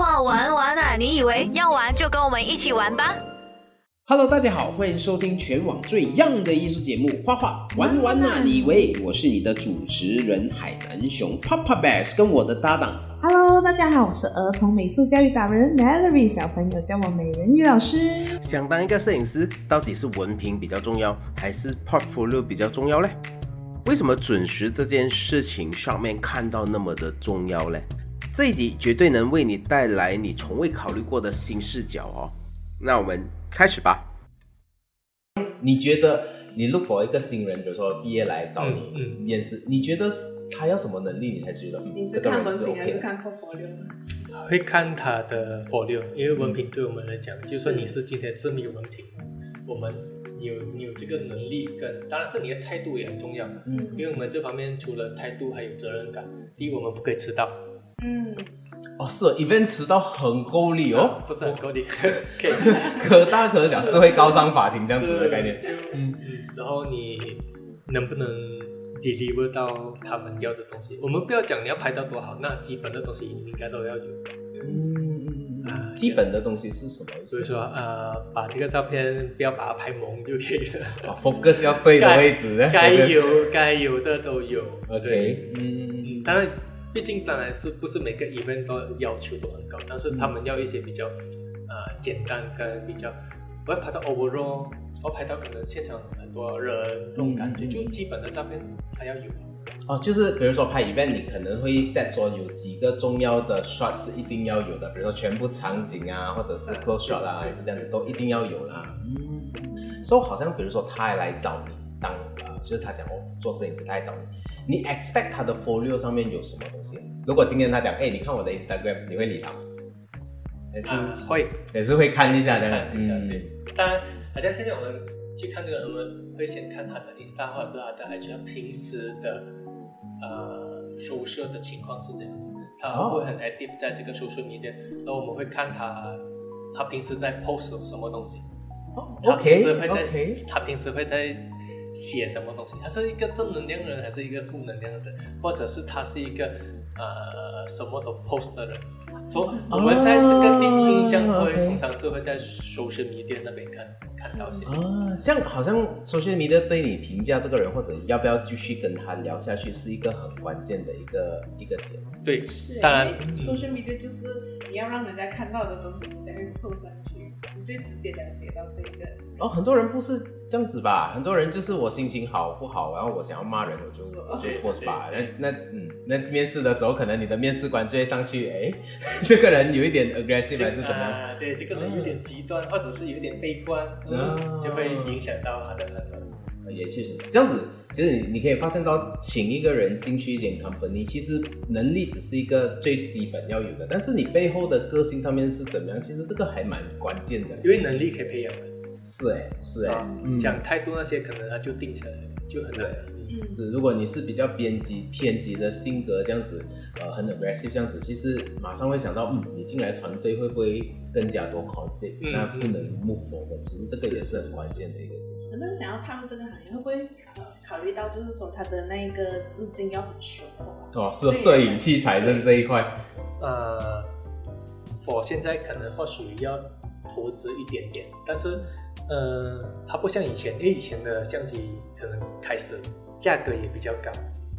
画玩玩啊！你以为要玩就跟我们一起玩吧？Hello，大家好，欢迎收听全网最 young 的艺术节目《画画玩玩啊！你以为我是你的主持人海南熊 Papa Bears，跟我的搭档。Hello，大家好，我是儿童美术教育达人 Melody，小朋友叫我美人鱼老师。想当一个摄影师，到底是文凭比较重要，还是 portfolio 比较重要嘞？为什么准时这件事情上面看到那么的重要嘞？这一集绝对能为你带来你从未考虑过的新视角哦。那我们开始吧。你觉得你 look for 一个新人，比如说毕业来找你面试，你觉得他要什么能力，你才觉得这个人是？看 portfolio 会看他的 portfolio，因为文凭对我们来讲，就算你是今天这么有文凭，我们有你有这个能力，跟当然是你的态度也很重要。嗯，因为我们这方面除了态度，还有责任感。第一，我们不可以迟到。嗯，哦，是，event 迟到很够力哦，不是很够力，可 可大可小，是会告上法庭这样子的概念。嗯嗯，然后你能不能 deliver 到他们要的东西？我们不要讲你要拍到多好，那基本的东西你应该都要有。嗯啊，基本的东西是什么？比如说呃，把这个照片不要把它拍蒙就可以了。啊，focus 要对的位置，该有该有的都有。OK，嗯，当然。毕竟当然是不是每个 event 都要求都很高，但是他们要一些比较呃简单跟比较，我要拍到 overall，我拍到可能现场很多人这种感觉，就基本的照片它要有。哦，就是比如说拍 event，你可能会 set 说有几个重要的 shot 是一定要有的，比如说全部场景啊，或者是 close shot 啊，还是这样子都一定要有啦。嗯，所以好像比如说他来找你当呃，就是他讲哦做摄影师，他来找你。你 expect 他的 folio 上面有什么东西？如果今天他讲，哎，你看我的 Instagram，你会理他吗？也是会，也是会看一下的。看一下，对。当然，好像现在我们去看这个，我们会先看他的 Instagram 或者是他的 IG，平时的呃收摄的情况是怎样子，他会不会很 active 在这个收摄里面？然后我们会看他，他平时在 post 什么东西。OK，OK。他平时会在。写什么东西？他是一个正能量人，还是一个负能量的人，或者是他是一个呃什么都 post 的人？从我们在这个第一印象会通常是会在 social media 那边看看到些啊，这样好像 social media 对你评价这个人或者要不要继续跟他聊下去是一个很关键的一个一个点。对，是当然 social media 就是你要让人家看到的东西才会 post 上去。你最直接了解到这个哦，很多人不是这样子吧？很多人就是我心情好不好，然后我想要骂人，我就我就 post 吧。那那嗯，那面试的时候，可能你的面试官就会上去，哎，这个人有一点 aggressive 还是怎么样？对，这个人有点极端，或者是有点悲观，嗯，就会影响到他的判断。也确实是这样子。其实你你可以发现到，请一个人进去一间 company，其实能力只是一个最基本要有的，但是你背后的个性上面是怎么样，其实这个还蛮关键的。因为能力可以培养的。是哎，是哎，讲太多那些可能他就定下来，就很难。是，如果你是比较偏激、偏激的性格这样子，呃，很 aggressive 这样子，其实马上会想到，嗯，你进来团队会不会更加多 conflict？那不能 move forward。其实这个也是很关键的一个。很多人想要踏入这个行业，会不会考考虑到，就是说他的那个资金要很雄厚啊哦，是摄影器材就是这一块。呃，我现在可能或许要投资一点点，但是呃，它不像以前，因为以前的相机可能开始价格也比较高。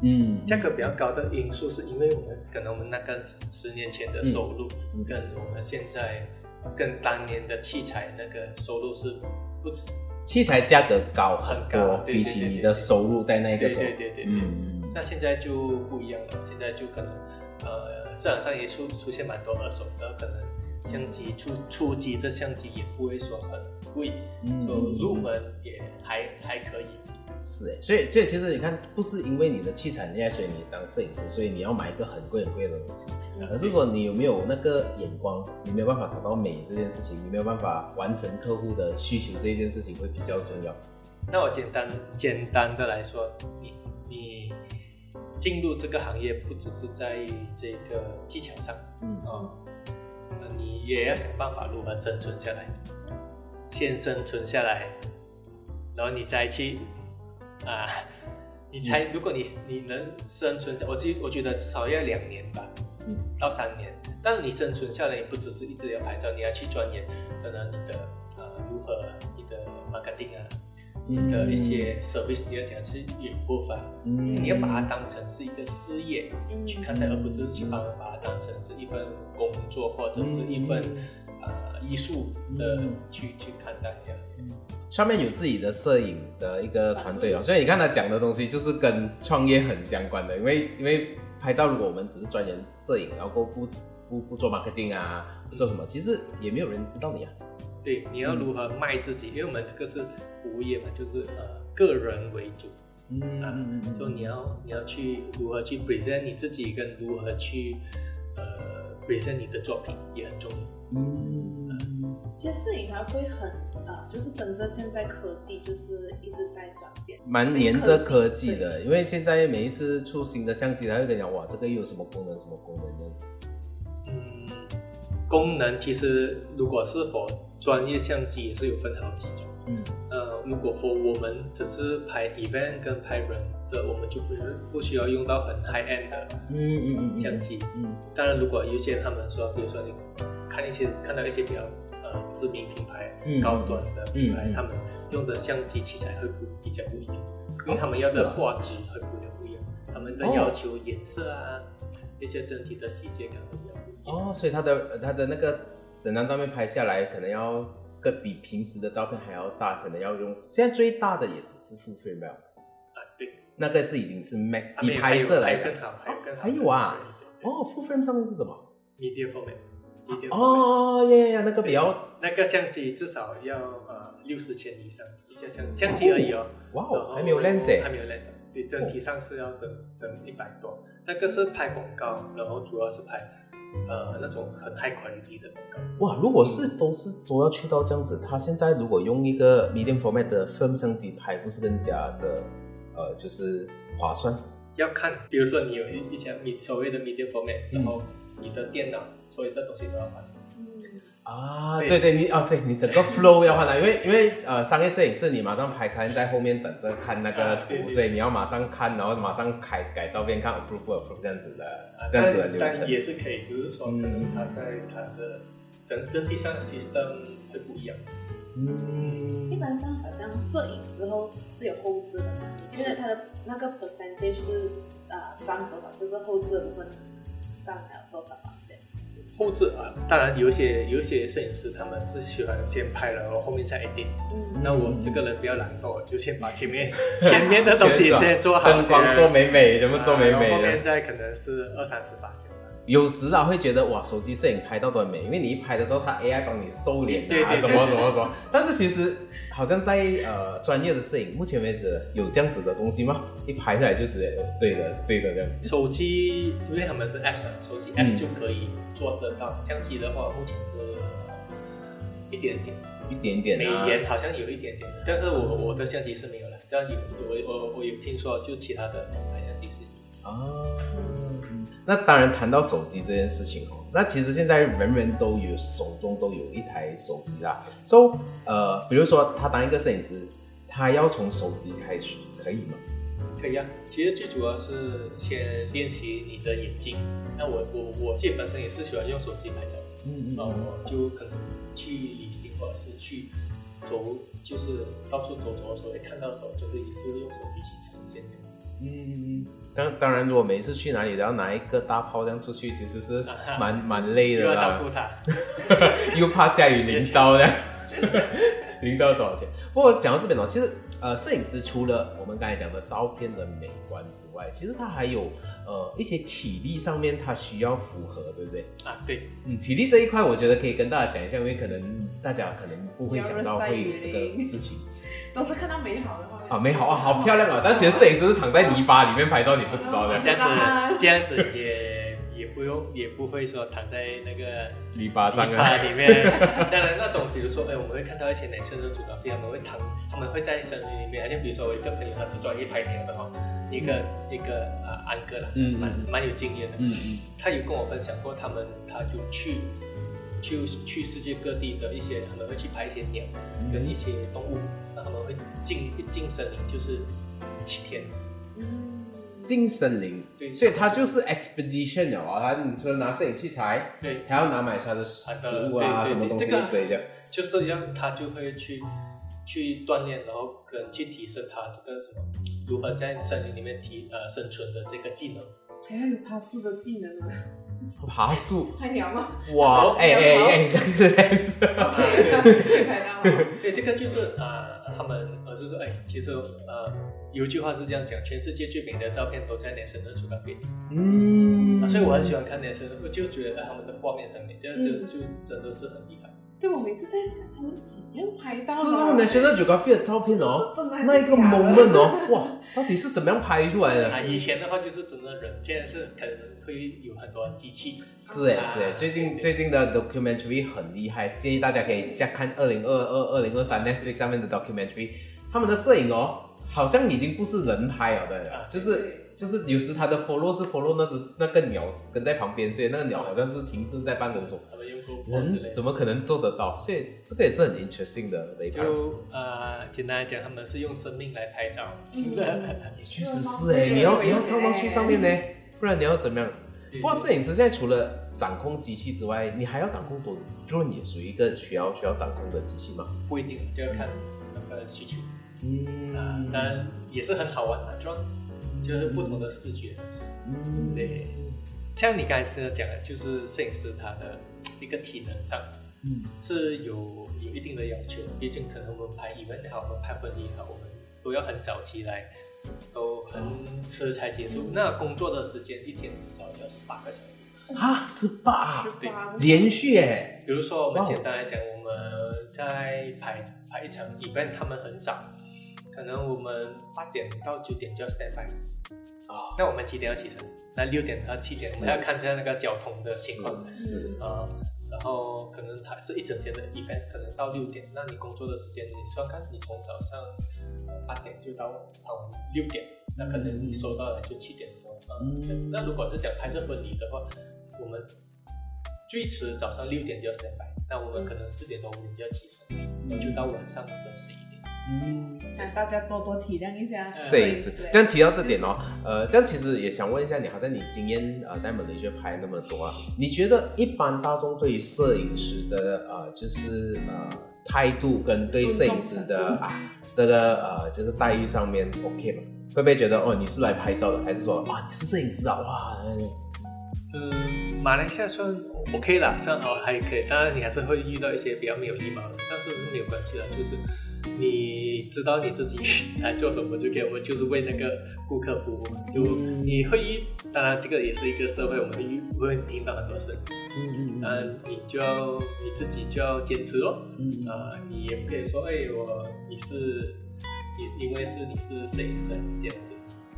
嗯，价格比较高的因素是因为我们可能我们那个十年前的收入，跟我们现在跟当年的器材那个收入是不。器材价格高很多，比起你的收入在那个时候，对对对对，嗯，那现在就不一样了，现在就可能，呃，市场上也出出现蛮多二手的，可能相机初初级的相机也不会说很贵，就入门也还还可以。是哎，所以所以其实你看，不是因为你的器材厉害，所以你当摄影师，所以你要买一个很贵很贵的东西，而是说你有没有那个眼光，你没有办法找到美这件事情，你没有办法完成客户的需求这件事情会比较重要。那我简单简单的来说，你你进入这个行业不只是在这个技巧上，嗯啊，你也要想办法如何生存下来，先生存下来，然后你再去。啊，你才如果你你能生存，我记我觉得至少要两年吧。嗯。到三年。但是你生存下来，你不只是一直要拍照，你要去钻研可能你的呃如何你的 marketing 啊，你的一些 service 你要怎样去 improve 啊，嗯。你要把它当成是一个事业嗯。去看待，而不是去把把它当成是一份工作或者是一份呃艺术的嗯。去去看待这样。上面有自己的摄影的一个团队哦，所以你看他讲的东西就是跟创业很相关的，因为因为拍照如果我们只是专研摄影，然后不不不做 marketing 啊，不做什么，其实也没有人知道你啊。对，你要如何卖自己？因为我们这个是服务业嘛，就是呃个人为主嗯啊，所以你要你要去如何去 present 你自己，跟如何去呃 present 你的作品也很重要。嗯，其实摄影它会很啊、就是跟着现在科技就是一直在转变，蛮黏着科技的，因为现在每一次出新的相机，他会跟你讲哇，这个又有什么功能，什么功能这样子。嗯，功能其实如果是否专业相机也是有分好几种。嗯呃，如果 for 我们只是拍 event 跟拍人的，我们就不是不需要用到很 high end 的嗯嗯嗯相机。嗯当然，如果有一些他们说，比如说你看一些看到一些比较呃知名品牌、嗯。高端的品牌，他们用的相机器材会不比较不一样，因为他们要的画质会不一样不一样，他们的哦要求颜色啊，一些整体的细节感会比较不一样。哦，所以他的他的那个整张照片拍下来，可能要个比平时的照片还要大，可能要用现在最大的也只是 full frame，啊，对，那个是已经是 max，他们以拍摄来讲还有更好，还有更好，还有啊。哦，full frame 上面是什么？，media format。Media format 哦耶，那个比较那个相机至少要呃六十千以上，一架相相机而已哦。哇哦，还没有 lens 还，没有 lens，对，整体上是要整整一百多。那个是拍广告，然后主要是拍呃那种很 high quality 的广告。哇，如果是都是都要去到这样子，他现在如果用一个 medium format 的 film 相机拍，不是更加的呃就是划算？要看，比如说你有一一家你所谓的 medium format，然后你的电脑所以的东西都要换。嗯，啊，对对对，你哦，对你整个 flow 要换了，因为因为呃，商业摄影师你马上拍，可能在后面等着看那个图，所以你要马上看，然后马上改改照片，看 approve 不 approve 这样子的啊这样子的流程。也是可以，只是说可能嗯它在它的整整体上的 system 会不一样。嗯一般上好像摄影之后是有后置的嘛，现在它的那个 percentage 是呃占多少，就是后置的部分占了多少吧？现后置啊，当然有些有些摄影师他们是喜欢先拍了，然后后面再 edit。嗯，那我这个人比较懒惰，就先把前面 前面的东西先做好，灯光做美美，全部做美美啊然后后面。再可能是二三十八千吧。有时啊会觉得哇，手机摄影拍到都很美，因为你一拍的时候，它 AI 帮你瘦脸啊，对对对什么什么什么。但是其实好像在呃专业的摄影，目前为止有这样子的东西吗？一拍下来就直接呃对的对的这样子。手机因为他们是 app，啊手机嗯 app 就可以做得到。相机的话，目前是一点点，一点点美啊，颜好像有一点点，但是我我的相机是没有了。但有我我我有听说，就其他的品牌相机是有。啊，嗯那当然谈到手机这件事情哦，那其实现在人人都有手中都有一台手机啦。So，呃，比如说他当一个摄影师，他要从手机开始，可以吗？可以啊，其实最主要是先练习你的眼睛。那我我我自己本身也是喜欢用手机拍照，嗯然后我就可能去旅行或者是去走，就是到处走走的时候，会看到的时候，就是也是用手机去呈现这样子。嗯，当当然，如果每次去哪里都要拿一个大炮这样出去，其实是 蛮蛮累的又要照，顾他，又怕下雨淋到的。淋到多少钱？不过讲到这边哦，其实呃，摄影师除了我们刚才讲的照片的美观之外，其实他还有呃一些体力上面他需要符合，对不对？啊，对，嗯，体力这一块，我觉得可以跟大家讲一下，因为可能大家可能不会想到会有这个事情。都是看到美好的啊，美好啊，好漂亮啊！但其实摄影师是躺在泥巴里面拍照，你不知道的这。样子这样子也也不用也不会说躺在那个泥巴上啊，里面。当然那种比如说，哎，我们会看到一些男生的主角他们会躺，他们会在森林里面。就比如说我一个朋友，他是专业拍鸟的哈，一个一个呃安哥啦，蛮蛮有经验的。嗯嗯他有跟我分享过，他们他就去去去世界各地的一些，他们会去拍一些鸟跟一些动物，那他们会进一进森林就是七天，嗯，进森林，对。所以他就是 expedition 了啊，他你说拿摄影器材，对，还要拿买他的食物啊，对对什么东西这个一堆的。就是让他就会去去锻炼，然后可能去提升他这个什么如何在森林里面提呃生存的这个技能。还要有爬树的技能啊，爬树，拍鸟吗？哇，哦哎哎哎，对对是，拍到吗？对，这个就是呃，他们呃，就是说，哎，其实呃，有一句话是这样讲，全世界最美的照片都在 National Geographic 里、嗯啊，所以我很喜欢看 National，我就觉得、呃、他们的画面很美，这样就嗯就真的是很厉害。对，我每次在想他们怎样拍到的。是那个 National Geographic 的照片哦，那一个 moment 哦，哇，到底是怎么样拍出来啊，的？以前的话就是真的人，现在是可能会有很多机器。啊是哎是哎，最近最近的 documentary 很厉害，建议大家可以下看二零二二、二零二三 Netflix 上面的 documentary，他们的摄影哦，好像已经不是人拍了的啊，就是就是有时他的 follow 是 follow 那只那个鸟跟在旁边，所以那个鸟好像是停顿在半空中。他们用 GoPro 之类的。人怎么可能做得到？所以这个也是很 interesting 的雷达。就呃，简单来讲，他们是用生命来拍照。是的确实是哎，你要你要上到去上面呢，不然你要怎么样？不过摄影师现在除了掌控机器之外，你还要掌控多就是你属于一个需要需要掌控的机器嘛？不一定，就要看那个需求啊。当然也是很好玩的 drone，就是不同的视觉。嗯对，像你刚才是讲的，就是摄影师他的一个体能上嗯是有有一定的要求，毕竟可能我们拍 event 也好，我们拍婚礼也好，我们都要很早起来，都很迟才结束。那工作的时间一天至少要十八个小时。啊，十八十八连续哎，比如说，我们简单来讲，我们在排排一场 event，他们很早，可能我们八点到九点就要 stand by，啊，那我们几点要起身？那六点到七点，我们要看一下那个交通的情况。是啊、然后可能还是一整天的 event，可能到六点，那你工作的时间，你算看，你从早上呃八点就到傍晚六点，那可能你收到的就七点多啊、嗯。那如果是讲拍摄婚礼的话，我们最迟早上六点就要 stand by，那我们可能四点多五点就要起身，然后就到晚上的十一点。嗯。让大家多多体谅一下摄影师，这样提到这点哦，呃，这样其实也想问一下你，好像你经验呃在马来西亚拍那么多啊，你觉得一般大众对于摄影师的呃就是呃态度跟对摄影师的啊这个呃就是待遇上面 OK 吗？会不会觉得哦你是来拍照的，还是说哇你是摄影师啊哇？嗯，马来西亚算 OK 啦，算哦还可以。当然你还是会遇到一些比较没有礼貌的，但是是没有关系的，就是你知道你自己来做什么就可以，我们就是为那个顾客服务。就你会遇，当然这个也是一个社会，我们会遇会听到很多声音，嗯当然你就要你自己就要坚持咯。嗯啊、你也不可以说，哎，我你是你因为是你是摄影师还是这样子，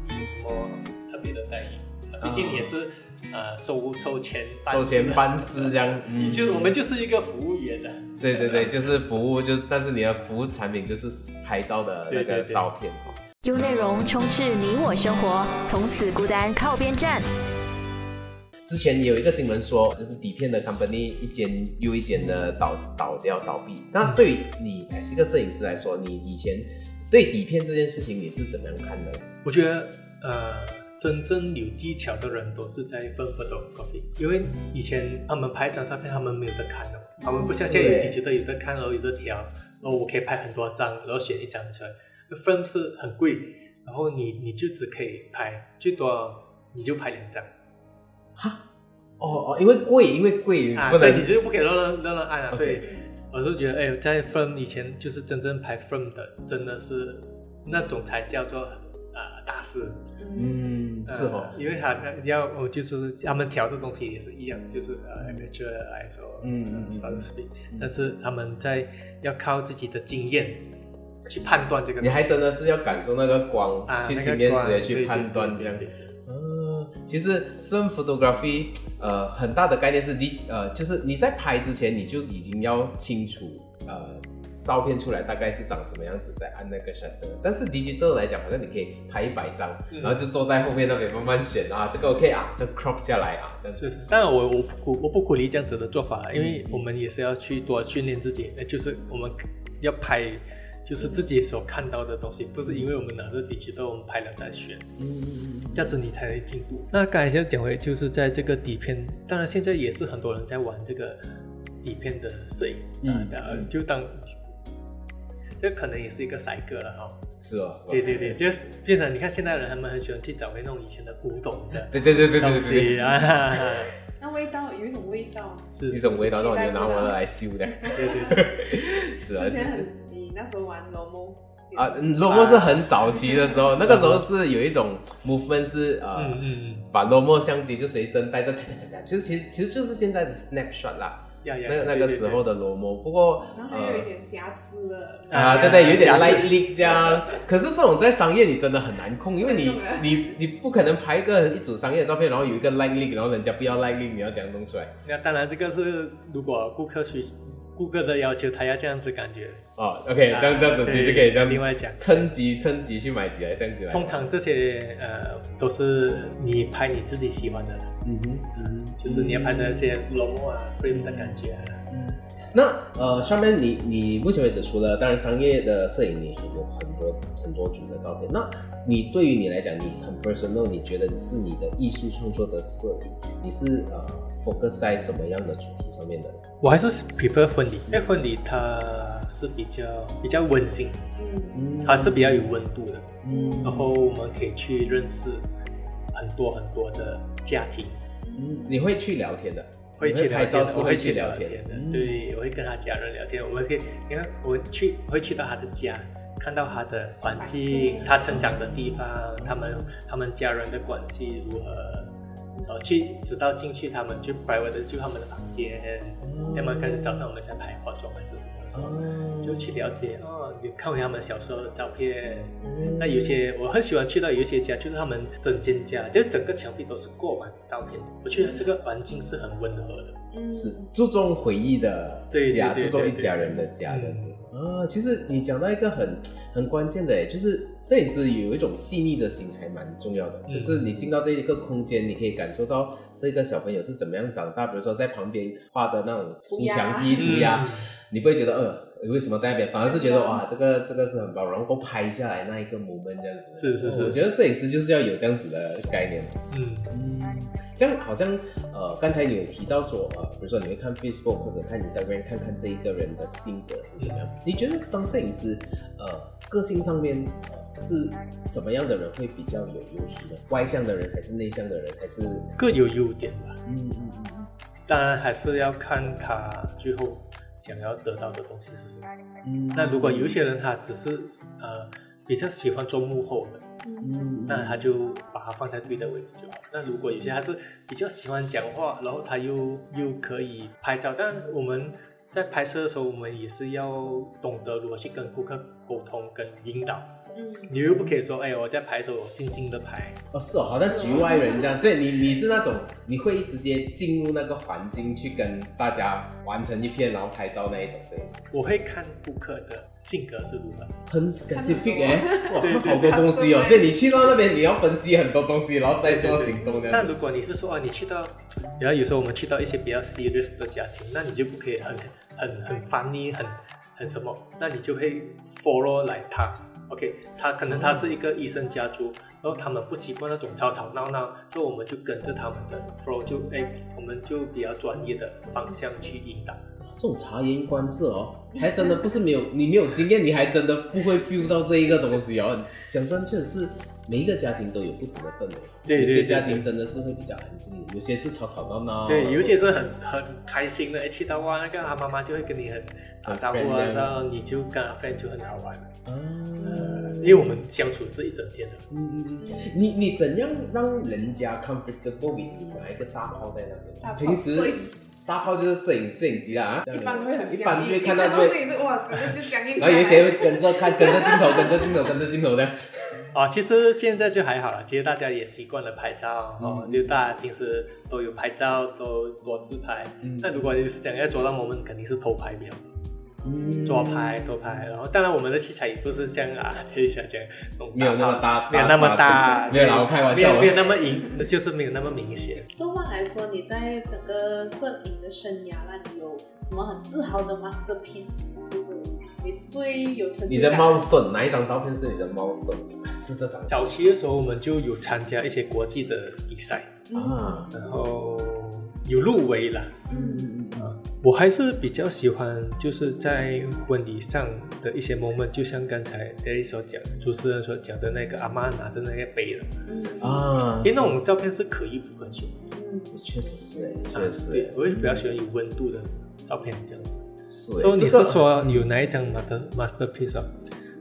你有什么特别的待遇？毕竟你也是呃收收钱收钱办事这样，嗯 你就我们就是一个服务员的。对对对，就是服务，就是但是你的服务产品就是拍照的那个对对对照片哦。用内容充斥你我生活，从此孤单靠边站。之前有一个新闻说，就是底片的 company 一间又一间的倒倒掉倒闭。那对于你还是一个摄影师来说，你以前对底片这件事情你是怎么样看的？我觉得呃，真正有技巧的人都是在 Firm photography，因为以前他们拍一张照片，他们没有得看的，他们不像现在有是耶 digital 有得看，然后有得调，然后我可以拍很多张，然后选一张出来。film 是很贵，然后你你就只可以拍最多你就拍两张哈，哦哦，因为贵，因为贵，啊，所以你就不可以乱乱乱乱按啊。所以我是觉得，哎，在 film 以前就是真正拍 film 的，真的是那种才叫做呃大师。嗯，是哦呃，因为他要我就是他们调的东西也是一样，就是呃 amateur ISO 嗯嗯嗯 shutter speed，但是他们在要靠自己的经验去判断这个。你还真的是要感受那个光，啊去经验直接去判断这样。对对对嗯，其实 film photography 呃很大的概念是你呃就是你在拍之前你就已经要清楚呃照片出来大概是长什么样子，再按那个 shutter。但是 digital 来讲，好像你可以拍一百张，嗯然后就坐在后面那边慢慢选啊，这个 OK 啊，就 crop 下来啊，这样子。是是，当然我我不鼓我不鼓励这样子的做法了，因为我们也是要去多训练自己，呃就是我们要拍就是自己所看到的东西，不是因为我们拿着底漆豆我们拍了再选，嗯这样子你才能进步。那刚才就讲回，就是在这个底片，当然现在也是很多人在玩这个底片的摄影啊就当这可能也是一个赛格了哈、是哦，是哦。对对对，就是变成你看现在人他们很喜欢去找回那种以前的古董的对对对对对东对对，西啊，那味道有一种味道，是一种味道，是那我就拿我的来修的，对对对。是啊之。前很你那时候玩 Lomo 啊，嗯，Lomo 是很早期的时候，那个时候是有一种 movement 是呃，嗯嗯嗯，把 Lomo 相机就随身带着，就是其实其实就是现在的 snapshot 啦，呀呀，那个那个时候的 Lomo。不过然后还有一呃点瑕疵的，啊，对对，有点瑕疵 light leak 这样。可是这种在商业你真的很难控，因为你你你不可能拍一个一组商业照片，然后有一个 light leak，然后人家不要 light leak，你要怎样弄出来？那当然这个是如果顾客需顾客的要求，他要这样子感觉，哦，OK，这样这样子其实就可以这样另外讲。趁机趁机去买几台相机来。通常这些呃都是你拍你自己喜欢的，嗯哼嗯哼，就是你要拍出来这些 logo 啊 frame 的感觉啊。那呃，上面你你目前为止除了当然商业的摄影，你有很多很多组的照片。那你对于你来讲，你很 personal，你觉得你是你的艺术创作的摄影，你是呃 focus 在什么样的主题上面的？我还是 prefer 婚礼，因为婚礼它是比较比较温馨，嗯，它是比较有温度的，嗯然后我们可以去认识很多很多的家庭，嗯，你会去聊天的，会去拍聊天的，照是会我会去聊天的，嗯。对，我会跟他家人聊天，我会可以，你看我去会去到他的家，看到他的环境，他成长的地方，他们他们家人的关系如何，然后去直到进去他们就 private 的就他们的房间，要么跟早上我们在拍化妆还是什么的时候，就去了解哦，你看回他们小时候的照片。那有些我很喜欢去到有一些家，就是他们整间家，就整个墙壁都是过满照片的。我觉得这个环境是很温和的。嗯是注重回忆的家，对对对注重一家人的家嗯这样子。啊，其实你讲到一个很很关键的，诶，就是摄影师有一种细腻的心，还蛮重要的。嗯就是你进到这一个空间，你可以感受到这个小朋友是怎么样长大。比如说在旁边画的那种涂墙壁、涂鸦，嗯你不会觉得呃。为什么在那边？反而是觉得哇，这个这个是很棒，然后拍下来那一个 moment 这样子。是是是我觉得摄影师就是要有这样子的概念。嗯嗯，这样好像呃，刚才你有提到说呃，比如说你会看 Facebook 或者看 Instagram 看看这一个人的性格是怎么样。你觉得当摄影师呃个性上面呃是什么样的人会比较有优势呢？外向的人还是内向的人还是各有优点吧。嗯嗯嗯当然还是要看他最后想要得到的东西是什么。嗯那如果有些人他只是呃比较喜欢做幕后的，嗯那他就把它放在对的位置就好。那如果有些他是比较喜欢讲话，然后他又又可以拍照，但我们在拍摄的时候，我们也是要懂得如何去跟顾客沟通跟引导。嗯，你又不可以说，哎，我在拍的时候我静静的拍，哦是哦，好像局外人这样，所以你你是那种你会直接进入那个环境去跟大家完成一片然后拍照那一种摄影师。我会看顾客的性格是如何。很 specific 哎、哇，好多东西哦，所以你去到那边你要分析很多东西，然后再做行动这样子。那如果你是说啊，你去到，然后有时候我们去到一些比较 serious 的家庭，那你就不可以很很很 funny，很很什么，那你就会 follow 来他。OK，他可能他是一个医生家族，然后他们不习惯那种吵吵闹闹，所以我们就跟着他们的 flow，就哎，我们就比较专业的方向去引导。这种察言观色哦，还真的不是没有你没有经验，你还真的不会 feel 到这一个东西哦。讲真，确实是每一个家庭都有不同的氛围。有些对对对家庭真的是会比较安静，有些是吵吵闹闹。对，有些是很很开心的，一，去到哇，那个他妈妈就会跟你很打招呼啊，这样然后你就跟他 friend 就很好玩。啊，因为我们相处这一整天的。嗯嗯嗯，你你怎样让人家 comfortable with 你拿一个大炮在那大边？平时大炮就是摄影摄影机啦，啊一般都会很一般就会看到就会哇，整个就僵硬。然后有一些会跟着看，跟着镜头，跟着镜头，跟着镜头的。啊，其实现在就还好了，其实大家也习惯了拍照哦嗯，就大家平时都有拍照，都多自拍。嗯那如果你是想要做到我们肯定是偷拍比较多，嗯抓拍偷拍。然后当然我们的器材也不是像啊，等一下讲那种没有那么大没有那么大，没有开玩笑没有没有那么明，就是没有那么明显。纵观来说，你在整个摄影的生涯那里有什么很自豪的 masterpiece？就是你最有成你的猫孙哪一张照片是你的猫孙？是这张。早期的时候，我们就有参加一些国际的比赛，啊，然后有入围了。嗯嗯嗯啊，我还是比较喜欢就是在婚礼上的一些 moment，就像刚才 Derry 所讲，主持人所讲的那个阿妈拿着那个杯的，嗯。啊，因为那种照片是可遇不可求。嗯，确实是哎，啊确实。对，我也比较喜欢有温度的照片这样子。所以你这个是说有哪一张 master masterpiece 啊？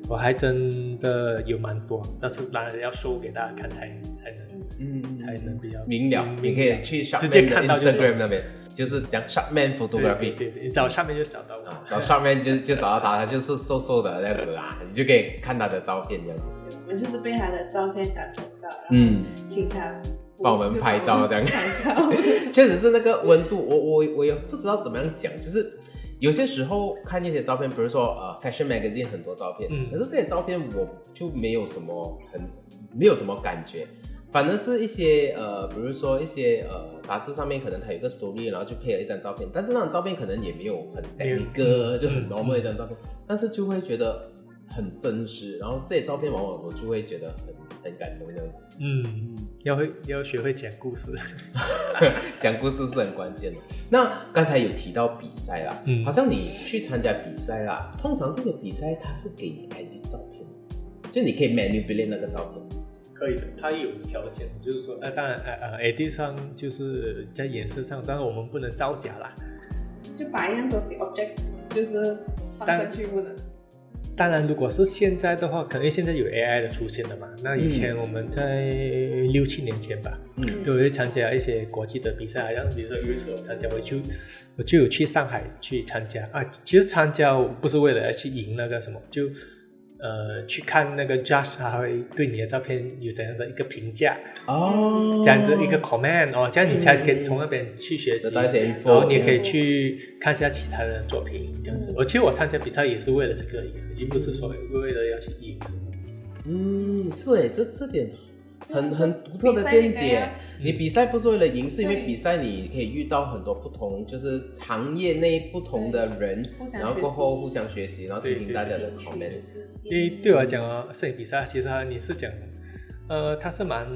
我还真的有蛮多，但是当然要 show 给大家看才才能嗯才能比较明了，你可以去直接看到 Instagram 那边，就是讲 Sharkman 对对 Photography。对对，你找上面就找到我。啊，找上面就就找到他，他就是瘦瘦的这样子啦，你就可以看他的照片这样子。我就是被他的照片感动到，嗯，请他帮我们拍照这样拍照。确实是那个温度，我我我也不知道怎么样讲，就是有些时候看一些照片，比如说呃，Fashion Magazine 很多照片，嗯。可是这些照片我就没有什么很没有什么感觉，反而是一些呃，比如说一些呃杂志上面可能它有一个 story，然后就配了一张照片，但是那张照片可能也没有很没有 technical，就很嗯 normal 一张照片，但是就会觉得很真实，然后这些照片往往我就会觉得很很感动这样子。嗯，要会要学会讲故事。讲故事是很关键的。那刚才有提到比赛啦，嗯好像你去参加比赛啦，通常这些比赛它是给你 edit 照片，就你可以 manipulate 那个照片。可以的，它有条件，就是说，呃，当然，呃呃，edit 上就是在颜色上，当然我们不能造假啦。就把一样东西 object 就是放上去不能。当然，如果是现在的话，肯定现在有 AI 的出现了嘛。那以前我们在六七年前吧，嗯都会参加一些国际的比赛，好像比如说有一次我参加，我就我就有去上海去参加啊。其实参加不是为了要去赢那个什么，就呃去看那个 judge 他会对你的照片有怎样的一个评价，哦这样的一个 comment 哦，这样你才可以从那边去学习，然后你也可以去看一下其他人的作品，这样子。我其实我参加比赛也是为了这个，已经不是说为了要去赢什么东西。嗯，是诶，这这点很很独特的见解。你比赛不是为了赢，是因为比赛你可以遇到很多不同，就是行业内不同的人然后过后互相学习，然后听对对听大家的进去 comment 的。世界因为对我来讲啊，摄影比赛其实它你是讲，呃，它是蛮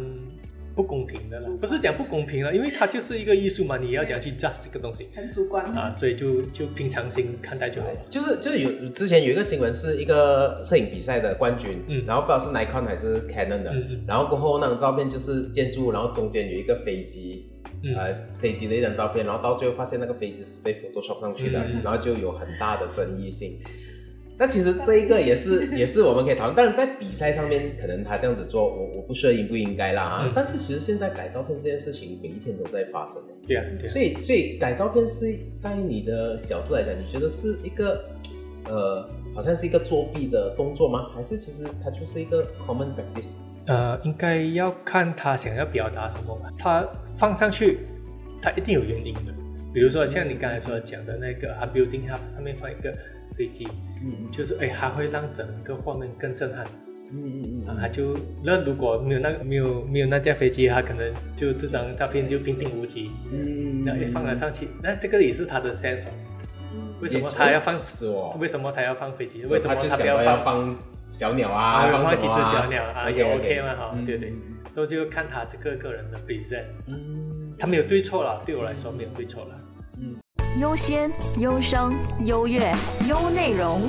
不公平的啦，不是讲不公平了，因为它就是一个艺术嘛，你要讲去 judge 这个东西。很主观。啊，所以就就平常心看待就好。了。就是就是有之前有一个新闻是一个摄影比赛的冠军，嗯。然后不知道是 Nikon 还是 Canon 的，嗯嗯。然后过后那张照片就是建筑，然后中间有一个飞机，嗯。呃飞机的一张照片，然后到最后发现那个飞机是被 Photoshop 上去的，然后就有很大的争议性。那其实这一个也是 也是我们可以讨论，当然在比赛上面可能他这样子做，我我不说应不应该啦啊，嗯但是其实现在改照片这件事情每一天都在发生。对啊，对啊所。以，所以改照片是在你的角度来讲，你觉得是一个呃，好像是一个作弊的动作吗？还是其实它就是一个 common practice？呃，应该要看他想要表达什么吧。他放上去，他一定有原因的。比如说像你刚才所讲的那个，他 building half 上面放一个飞机，嗯就是哎，它会让整个画面更震撼嗯嗯啊。它就那如果没有那没有没有那架飞机，它可能就这张照片就平平无奇。嗯那一放了上去，那这个也是他的。嗯为什么他要放？是哦，为什么他要放飞机？为什么他就想到他不要放？放小鸟啊，啊，放放几只小鸟啊，也 OK 嘛哈，对对。嗯所以就看他这个个人的 present，嗯他没有对错了，对我来说没有对错了。优先、优生、优越、优内容。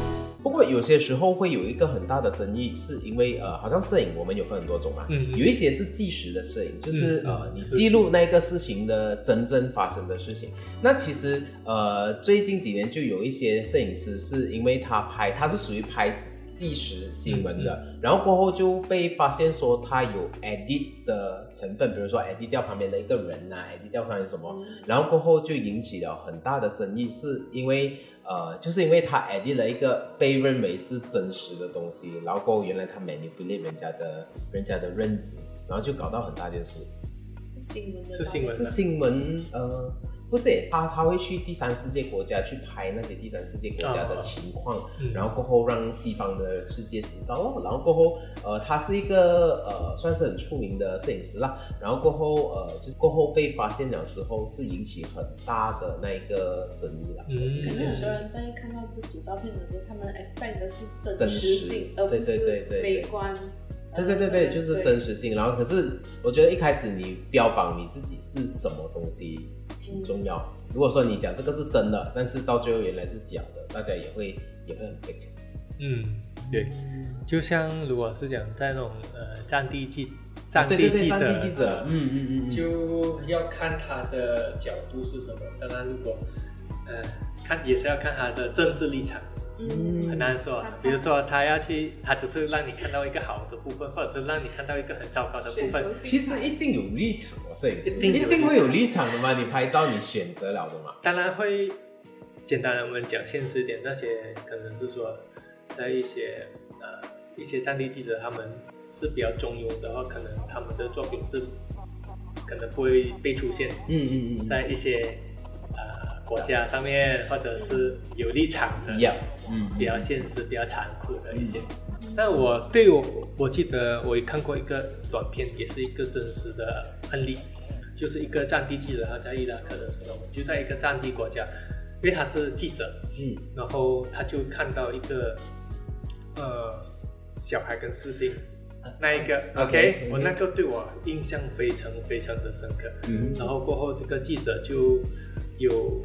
不过有些时候会有一个很大的争议，是因为呃，好像摄影我们有分很多种嘛，有一些是纪实的摄影，就是、呃，你记录那个事情的真正发生的事情。那其实呃，最近几年就有一些摄影师是因为他拍，他是属于拍纪实新闻的，嗯然后过后就被发现说他有 edit 的成分，比如说 edit 掉旁边的一个人呐、e d i t 掉旁边什么，然后过后就引起了很大的争议，是因为呃，就是因为他 edit 了一个被认为是真实的东西，然后过后原来他 manipulate 人家的人家的认知，然后就搞到很大件事。是新闻的，是新闻是新闻呃，不是，他他会去第三世界国家去拍那些第三世界国家的情况，嗯。然后过后让西方的世界知道哦，然后过后呃，他是一个呃算是很出名的摄影师啦，然后过后呃就是过后被发现了之后是引起很大的那一个争议啦，嗯。可能很多人在看到这组照片的时候，他们 expect 的是真真实实性，而不对对对对是对。美观。对对对对，就是真实性。然后可是我觉得一开始你标榜你自己是什么东西挺重要。如果说你讲这个是真的，但是到最后原来是假的，大家也会也会很费钱。嗯，对，就像如果是讲在那种呃战地记战对对对战地记者，地记者，嗯嗯嗯嗯，就要看他的角度是什么。当然，如果呃看也是要看他的政治立场，嗯，很难说。比如说他要去，他只是让你看到一个好的部分，或者是让你看到一个很糟糕的部分其实一定有立场哦，摄影师一定一定会有立场的嘛。你拍照你选择了的嘛。当然会，简单的我们讲现实一点，那些可能是说，在一些呃一些战地记者他们是比较中庸的话，可能他们的作品是可能不会被出现嗯嗯嗯，在一些呃国家上面，或者是有立场的，嗯，比较现实、比较残酷的一些。但我对我我记得我也看过一个短片，也是一个真实的案例，就是一个战地记者他在伊拉克的时候，就在一个战地国家，因为他是记者，嗯然后他就看到一个呃小孩跟士兵。那一个嗯我那个对我印象非常非常的深刻。嗯然后过后，这个记者就有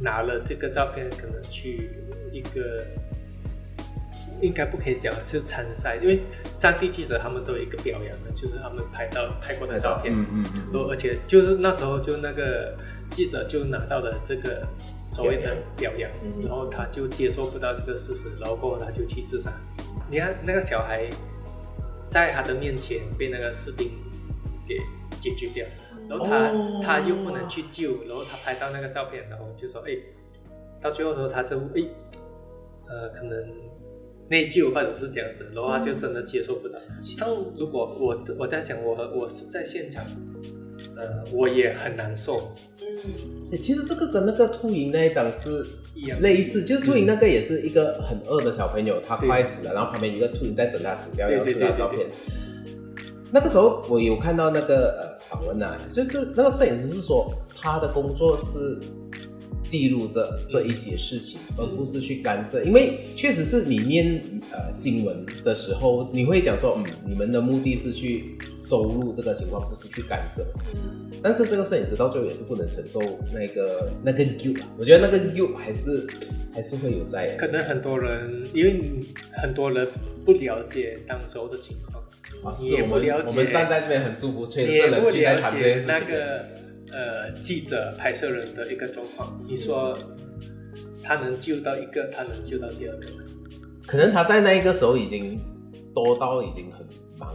拿了这个照片，可能去一个应该不可以讲是参赛，因为战地记者他们都有一个表扬的，就是他们拍到拍过的照片，嗯嗯而且就是那时候就那个记者就拿到了这个所谓的表扬，嗯。然后他就接受不到这个事实，然后过后他就去自杀。你看那个小孩在他的面前被那个士兵给解决掉，然后他、哦他又不能去救，然后他拍到那个照片，然后就说哎，到最后的时候他就哎呃可能内疚或者是这样子，然后他就真的接受不到。但如果我我在想我我是在现场，呃我也很难受。嗯，是其实这个跟那个秃鹰那一张是一样类似，就是秃鹰那个也是一个很饿的小朋友，他对。快死了，然后旁边有一个秃鹰在等他死掉，要吃他对对。照片。那个时候我有看到那个呃访问啊，就是那个摄影师是说他的工作是记录着这一些事情，而不是去干涉，因为确实是你念呃新闻的时候，你会讲说，嗯，你们的目的是去收录这个情况，不是去干涉。但是这个摄影师到最后也是不能承受那个那个 you，我觉得那个 you 还是还是会有在可能很多人，因为你很多人不了解当时候的情况，啊，你是我们也不了解我们站在这边很舒服，吹着冷气在了谈这件事情。那个呃记者拍摄人的一个状况。你说他能救到一个，他能救到第二个，可能他在那一个时候已经多到已经很盲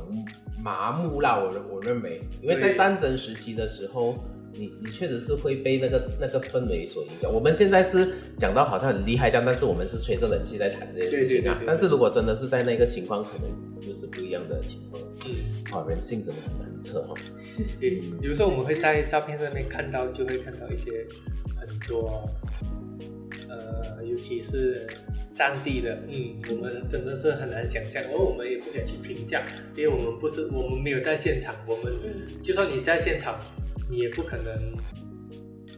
麻木啦，我认我认为，因为在战争时期的时候，你你确实是会被那个那个氛围所影响。我们现在是讲到好像很厉害这样，但是我们是吹着冷气在谈这件事情啊。对对对对但是如果真的是在那个情况，可能就是不一样的情况。嗯，啊，人性真的很难测哈。对，有时候我们会在照片上面看到，就会看到一些很多，呃，尤其是战地的，嗯，我们真的是很难想象，而我们也不敢去评价，因为我们不是，我们没有在现场，我们嗯就算你在现场，你也不可能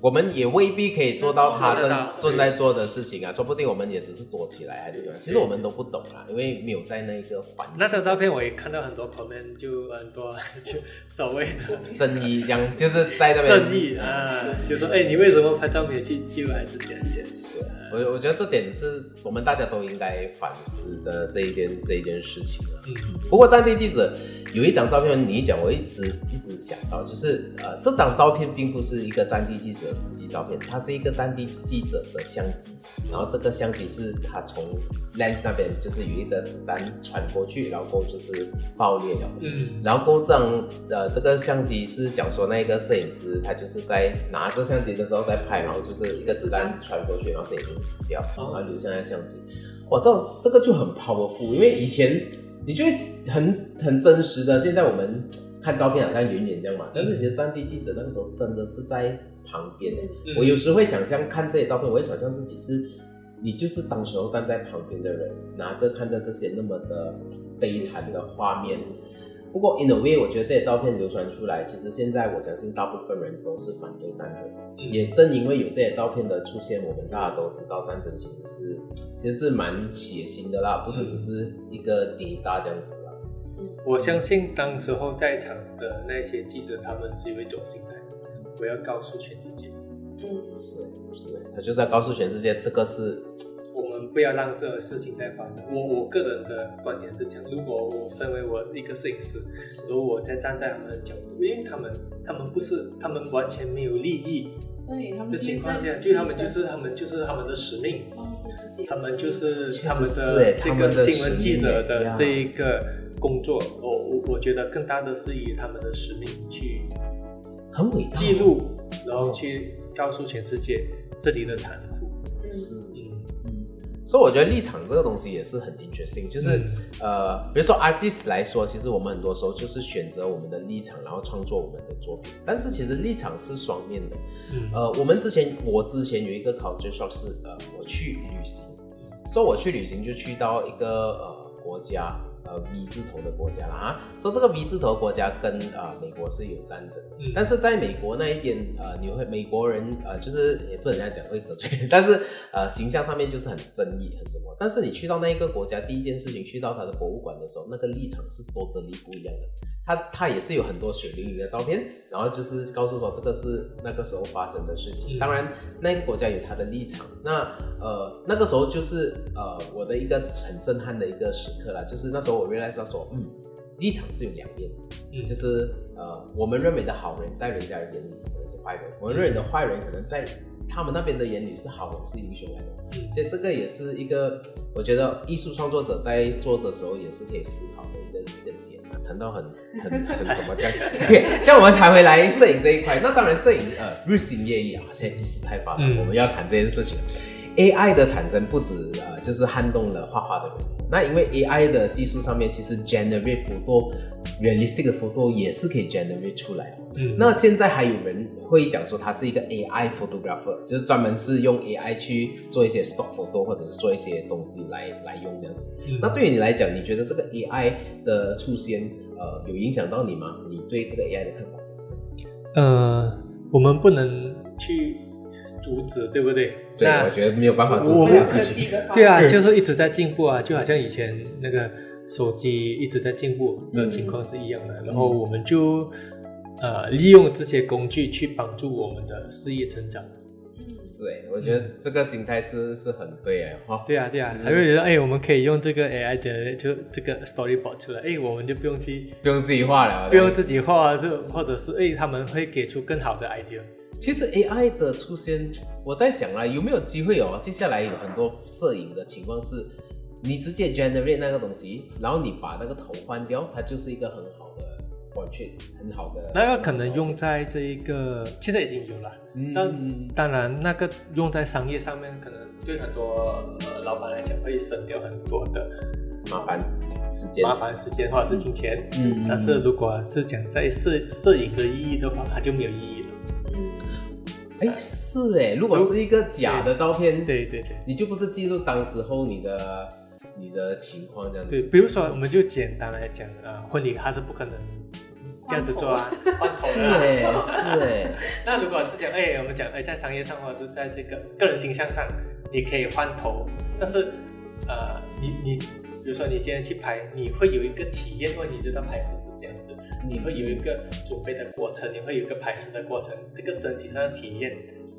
我们也未必可以做到他正在做的事情啊，说不定我们也只是躲起来还是怎么样。其实我们都不懂啊，因为没有在那个环。那张照片我也看到很多 comment，就很多就所谓的正义，这样就是在那边正义啊，就说哎，你为什么拍照片去去救，还是这样这样？是，我我觉得这点是我们大家都应该反思的这一件这一件事情啊。嗯不过战地记者有一张照片，你一讲，我一直一直想到，就是呃，这张照片并不是一个战地记者的实际照片，它是一个战地记者的相机，然后这个相机是他从 lens 那边就是有一则子弹穿过去，然后过就是爆裂了。嗯然后过这张呃这个相机是讲说那个摄影师他就是在拿着相机的时候在拍，然后就是一个子弹穿过去，然后摄影师死掉，然哦后留下那相机。哇，这种这个就很 powerful，因为以前你就会很很真实的，现在我们看照片好像远远这样嘛，但是其实战地记者那个时候真的是在旁边的。嗯我有时会想象看这些照片，我会想象自己是，你就是当时候站在旁边的人，拿着看着这些那么的悲惨的画面。不过 in a way，我觉得这些照片流传出来，其实现在我相信大部分人都是反对战争。嗯也正因为有这些照片的出现，我们大家都知道战争其实是其实是蛮血腥的啦，不是只是一个滴答这样子啦。我相信当时候在场的那些记者，他们只会一种心态，我要告诉全世界，嗯，是是，他就是要告诉全世界，这个是我们不要让这个事情再发生。我我个人的观点是这样：如果我身为我一个摄影师，如果我在站在他们的角度，因为他们他们不是他们完全没有利益对他们的情况下，就他们就是他们就是他们的使命，他们就是他们的这个新闻记者的这一个工作。我我我觉得更大的是以他们的使命去很伟大记录，然后去告诉全世界这里的残酷。嗯，是嗯嗯，所以我觉得立场这个东西也是很 interesting，就是、嗯呃，比如说 artist 来说，其实我们很多时候就是选择我们的立场，然后创作我们的作品。但是其实立场是双面的。嗯呃，我们之前我之前有一个 culture shock 是呃，我去旅行，所以我去旅行就去到一个呃国家。呃，V 字头的国家了啊，说这个 V 字头国家跟呃美国是有战争，嗯但是在美国那一边，呃，你会美国人呃，就是也不能这样讲会得罪人，但是呃，形象上面就是很争议，很什么。但是你去到那一个国家，第一件事情去到他的博物馆的时候，那个立场是多得力不一样的。他他也是有很多血淋淋的照片，然后就是告诉说这个是那个时候发生的事情。嗯当然，那个国家有他的立场。那呃，那个时候就是呃，我的一个很震撼的一个时刻啦，就是那时候我 realize 到说，嗯，立场是有两面的。嗯就是呃，我们认为的好人，在人家的眼里可能是坏人；我们认为的坏人，可能在他们那边的眼里是好人，是英雄来的。嗯所以这个也是一个，我觉得艺术创作者在做的时候也是可以思考的一个一个点啊。谈到很很很什么这样，这样我们谈回来摄影这一块，那当然摄影呃日新月异啊，现在技术太发达，嗯我们要谈这件事情。AI 的产生不止呃，就是撼动了画画的人。那因为 AI 的技术上面，其实 generate photo、realistic 的幅度也是可以 generate 出来哦。嗯那现在还有人会讲说他是一个 AI photographer，就是专门是用 AI 去做一些 stock photo 或者是做一些东西来来用这样子。嗯那对于你来讲，你觉得这个 AI 的出现，呃，有影响到你吗？你对这个 AI 的看法是怎么样？呃，我们不能去阻止，对不对？对，那我觉得没有办法做我这件事情。技的发对啊，就是一直在进步啊，就好像以前那个手机一直在进步的情况是一样的。然后我们就呃利用这些工具去帮助我们的事业成长。是哎，我觉得这个心态是是很对哎哈。对啊，对啊，还会觉得哎，我们可以用这个 AI 的就这个 storyboard 出来，哎，我们就不用去不用自己画了，不用自己画，就或者是哎，他们会给出更好的 idea。其实 AI 的出现，我在想啊，有没有机会哦？接下来有很多摄影的情况是，你直接 generate 那个东西，然后你把那个头换掉，它就是一个很好的 portrait，很好的。那个可能用在这一个，现在已经有了。嗯，但当然，那个用在商业上面，可能对很多呃老板来讲会省掉很多的麻烦时间，麻烦时间或者是金钱。嗯，嗯但是如果是讲在摄摄影的意义的话，它就没有意义了。嗯，哎是哎，如果是一个假的照片，对对对你就不是记录当时候你的你的情况这样子。对，比如说我们就简单来讲啊，婚礼它是不可能这样子做啊，换头是。哎，是哎，那如果是讲，哎，我们讲，哎，在商业上或者是在这个个人形象上，你可以换头，但是，呃，你你，比如说你今天去拍，你会有一个体验，因为你知道拍摄是这样子，你会有一个准备的过程，你会有一个拍摄的过程，这个整体上的体验，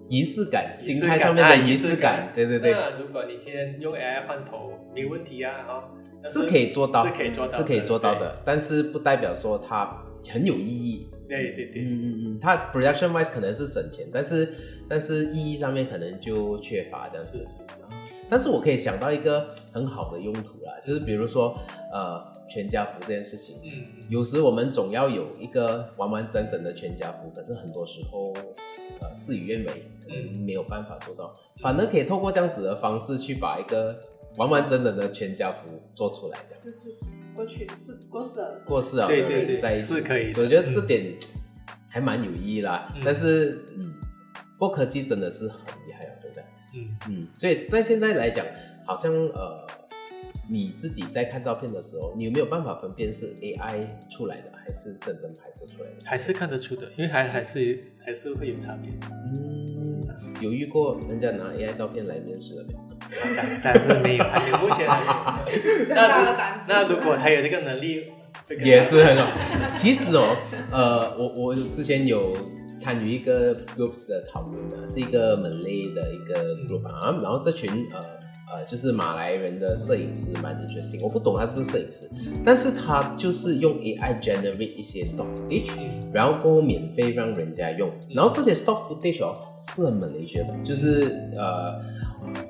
仪式感，心态上面的啊仪仪式式感，对对对。那如果你今天用 AI 换头，没问题啊，哈、但是可以做到，是可以做到，是可以做到的，但是不代表说它很有意义。对。对对对，嗯嗯嗯，它 production wise 可能是省钱，但是但是意义上面可能就缺乏这样子。是是是，但是我可以想到一个很好的用途啦，就是比如说呃全家福这件事情，嗯，有时我们总要有一个完完整整的全家福，可是很多时候事呃事与愿违，可能没有办法做到，反而可以透过这样子的方式去把一个完完整整的全家福做出来，这样。就是过去是过世了，过世了对对对在一起，是可以的我觉得这点还蛮有意义啦。嗯但是，嗯，不过科技真的是很厉害啊，现在。嗯，嗯，所以在现在来讲，好像呃，你自己在看照片的时候，你有没有办法分辨是 AI 出来的还是真正拍摄出来的？还是看得出的，因为还还是还是会有差别。嗯，有遇过人家拿 AI 照片来面试的没有？但但是没有，还没有，目前还没有。那那如果他有这个能力，也是很好。其实哦，呃，我我之前有参与一个 groups 的讨论呢，是一个 Malay 的一个 group 啊，然后这群呃呃就是马来人的摄影师蛮 interesting，我不懂他是不是摄影师，但是他就是用 AI generate 一些 stock footage，然后过后免费让人家用，然后这些 stock footage 哦是很 Malaysia 的，就是呃。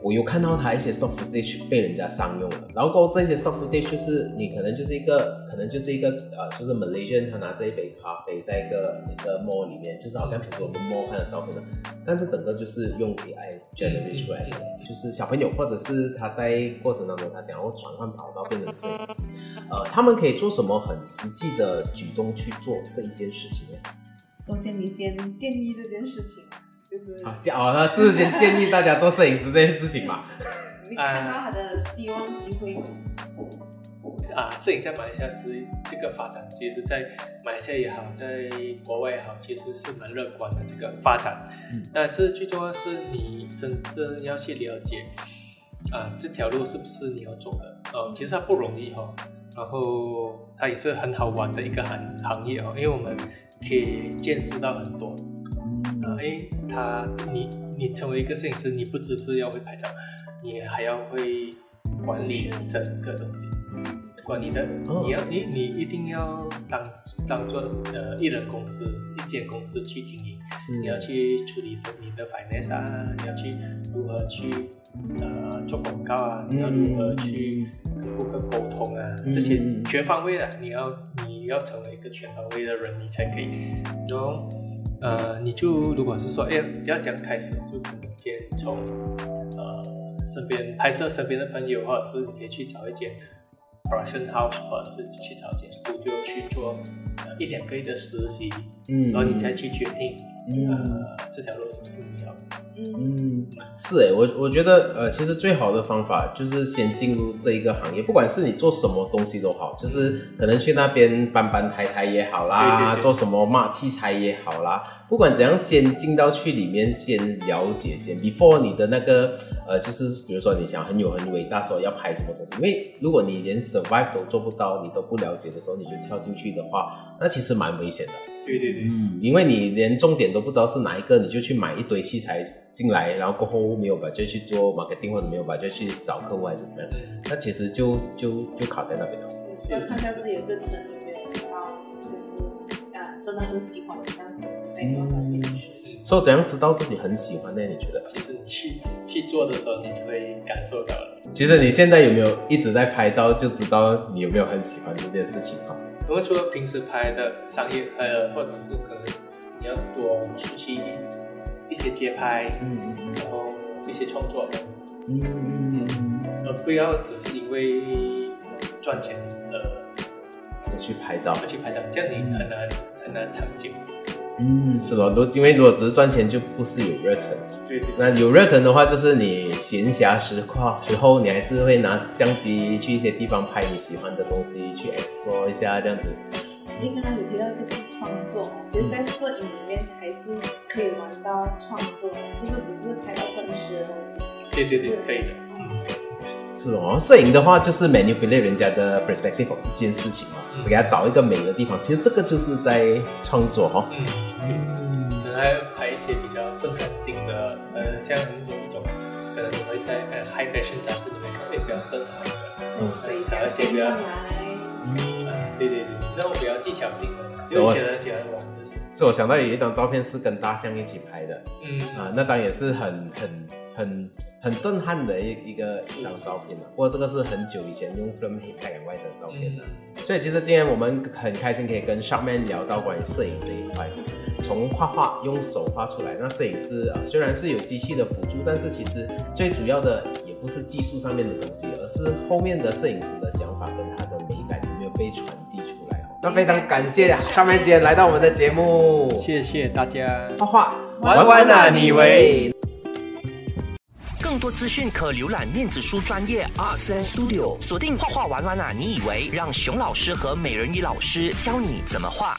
我有看到他一些 stock footage 被人家商用了，然后过后这些 stock footage 就是你可能就是一个，可能就是一个呃，就是 Malaysian 他拿着一杯咖啡在一个一个 mall 里面，就是好像平时我们 mall 看的照片的，但是整个就是用 AI generate 出来的，就是小朋友或者是他在过程当中他想要转换跑道变成摄影师，呃，他们可以做什么很实际的举动去做这一件事情呢？首先，你先建议这件事情，就是啊，这哦，那是先建议大家做摄影师这件事情嘛。你看到他的希望机会吗？啊，摄影在马来西亚是这个发展，其实在马来西亚也好，在国外也好，其实是蛮乐观的这个发展。嗯但是最重要的是你真正要去了解啊，这条路是不是你要走的？哦，其实它不容易哈、然后它也是很好玩的一个行行业哦，因为我们可以见识到很多啊，诶，他你你成为一个摄影师，你不只是要会拍照，你还要会管理整个东西，管理的，哦。你要你你一定要当当做呃艺人公司一间公司去经营，是。你要去处理你的 finance 啊，你要去如何去呃做广告啊，你要如何去跟顾客沟通啊，嗯这些全方位的，你要你要成为一个全方位的人，你才可以。然后呃，你就如果是说，哎，要讲开始，就可能先从呃身边拍摄身边的朋友，或者是你可以去找一间 production house，或者是去找一间 studio 去做呃一两个月的实习，嗯。然后你再去决定嗯呃这条路是不是你要。嗯，嗯，是诶，我我觉得呃，其实最好的方法就是先进入这一个行业，不管是你做什么东西都好，就是可能去那边搬搬抬抬也好啦，对对对做什么骂器材也好啦，不管怎样，先进到去里面先了解先，before 你的那个呃，就是比如说你想很有很伟大时候要拍什么东西，因为如果你连 survive 都做不到，你都不了解的时候，你就跳进去的话，那其实蛮危险的。对对对，嗯，因为你连重点都不知道是哪一个，你就去买一堆器材进来，然后过后没有把就去做 marketing 或者没有把就去找客户还是怎么样，嗯，那其实就就就卡在那边了。是要看一下自己的热忱有没有到，就是啊，真的很喜欢这样子，才有办法进去。所以怎样知道自己很喜欢呢？你觉得？其实你去去做的时候，你就会感受到了。其实你现在有没有一直在拍照，就知道你有没有很喜欢这件事情啊？我们除了平时拍的商业，呃，或者是可能你要多出去一一些街拍，嗯嗯然后一些创作这样子，嗯嗯嗯而不要只是因为赚钱呃嗯，去拍照。而去拍照，这样你很难很难长久。嗯，是咯，如因为如果只是赚钱，就不是有热忱。对对对，那有热忱的话，就是你闲暇时况时候，你还是会拿相机去一些地方拍你喜欢的东西，去 explore 一下这样子。你刚刚有提到一个字创作，其实，在摄影里面还是可以玩到创作的，不是只是拍到真实的东西。对对对是，可以的。嗯，是哦，摄影的话就是 manipulate 人家的 perspective 一件事情嘛，嗯只给他找一个美的地方，其实这个就是在创作哈、哦。嗯，对，可能还要拍一些比较震撼性的，呃，像有一种可能你会在呃 high fashion 杂志里面看到比较震撼的，嗯。水想溅上来，啊，对对对，那种比较技巧性的，是我有些人喜欢玩这些。是我想到有一张照片是跟大象一起拍的。嗯。啊，那张也是很很很很震撼的一一个一张照片啊。不过这个是很久以前用 film 拍两外的照片了。所以其实今天我们很开心可以跟 Sharkman 聊到关于摄影这一块，从画画用手画出来，那摄影师啊虽然是有机器的辅助，但是其实最主要的也不是技术上面的东西，而是后面的摄影师的想法跟他的美感有没有被传递出来哦。那非常感谢 Sharkman 今天来到我们的节目，谢谢大家。画画玩玩啊，你以为？更多资讯可浏览面子书专业 RC Studio，锁定画画玩玩啊！你以为让熊老师和美人鱼老师教你怎么画？